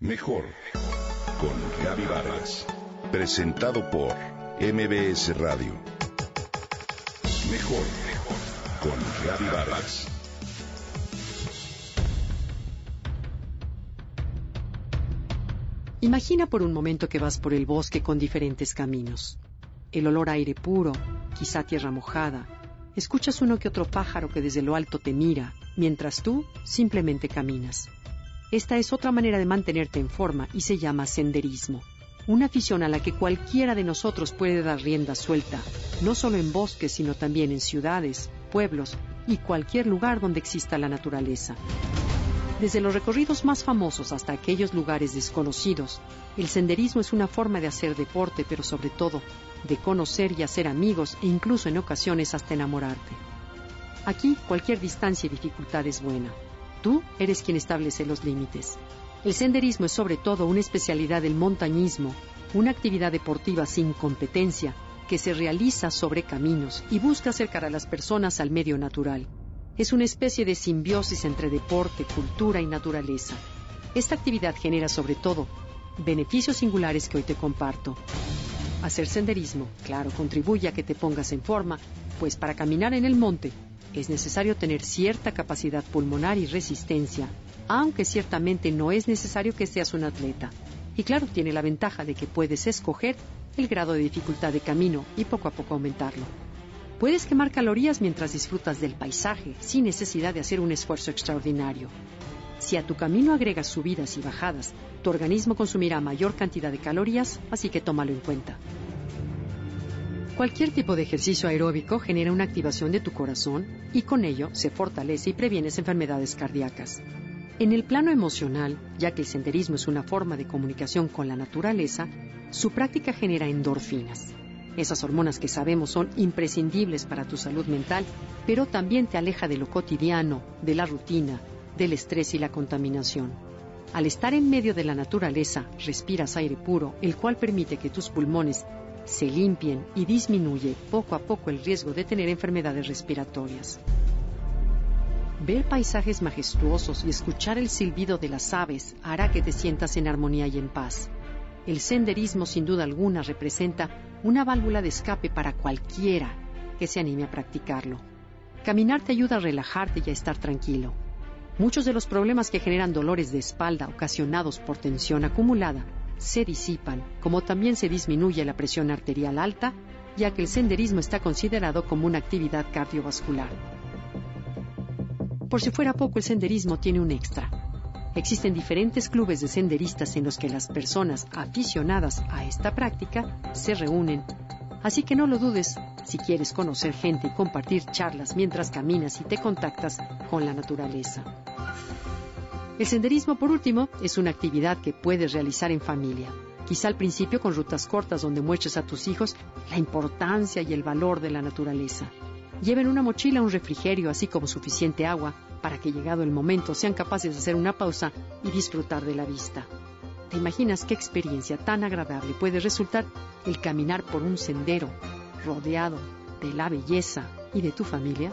Mejor con Gaby Vargas. Presentado por MBS Radio. Mejor con Gaby Vargas. Imagina por un momento que vas por el bosque con diferentes caminos. El olor a aire puro, quizá tierra mojada. Escuchas uno que otro pájaro que desde lo alto te mira, mientras tú simplemente caminas. Esta es otra manera de mantenerte en forma y se llama senderismo. Una afición a la que cualquiera de nosotros puede dar rienda suelta, no solo en bosques, sino también en ciudades, pueblos y cualquier lugar donde exista la naturaleza. Desde los recorridos más famosos hasta aquellos lugares desconocidos, el senderismo es una forma de hacer deporte, pero sobre todo de conocer y hacer amigos e incluso en ocasiones hasta enamorarte. Aquí cualquier distancia y dificultad es buena. Tú eres quien establece los límites. El senderismo es sobre todo una especialidad del montañismo, una actividad deportiva sin competencia que se realiza sobre caminos y busca acercar a las personas al medio natural. Es una especie de simbiosis entre deporte, cultura y naturaleza. Esta actividad genera sobre todo beneficios singulares que hoy te comparto. Hacer senderismo, claro, contribuye a que te pongas en forma, pues para caminar en el monte es necesario tener cierta capacidad pulmonar y resistencia, aunque ciertamente no es necesario que seas un atleta. Y claro, tiene la ventaja de que puedes escoger el grado de dificultad de camino y poco a poco aumentarlo. Puedes quemar calorías mientras disfrutas del paisaje, sin necesidad de hacer un esfuerzo extraordinario. Si a tu camino agregas subidas y bajadas, tu organismo consumirá mayor cantidad de calorías, así que tómalo en cuenta. Cualquier tipo de ejercicio aeróbico genera una activación de tu corazón y con ello se fortalece y previenes enfermedades cardíacas. En el plano emocional, ya que el senderismo es una forma de comunicación con la naturaleza, su práctica genera endorfinas. Esas hormonas que sabemos son imprescindibles para tu salud mental, pero también te aleja de lo cotidiano, de la rutina, del estrés y la contaminación. Al estar en medio de la naturaleza, respiras aire puro, el cual permite que tus pulmones se limpien y disminuye poco a poco el riesgo de tener enfermedades respiratorias. Ver paisajes majestuosos y escuchar el silbido de las aves hará que te sientas en armonía y en paz. El senderismo sin duda alguna representa una válvula de escape para cualquiera que se anime a practicarlo. Caminar te ayuda a relajarte y a estar tranquilo. Muchos de los problemas que generan dolores de espalda ocasionados por tensión acumulada se disipan, como también se disminuye la presión arterial alta, ya que el senderismo está considerado como una actividad cardiovascular. Por si fuera poco, el senderismo tiene un extra. Existen diferentes clubes de senderistas en los que las personas aficionadas a esta práctica se reúnen. Así que no lo dudes si quieres conocer gente y compartir charlas mientras caminas y te contactas con la naturaleza. El senderismo, por último, es una actividad que puedes realizar en familia. Quizá al principio con rutas cortas donde muestres a tus hijos la importancia y el valor de la naturaleza. Lleven una mochila, un refrigerio, así como suficiente agua, para que llegado el momento sean capaces de hacer una pausa y disfrutar de la vista. ¿Te imaginas qué experiencia tan agradable puede resultar el caminar por un sendero rodeado de la belleza y de tu familia?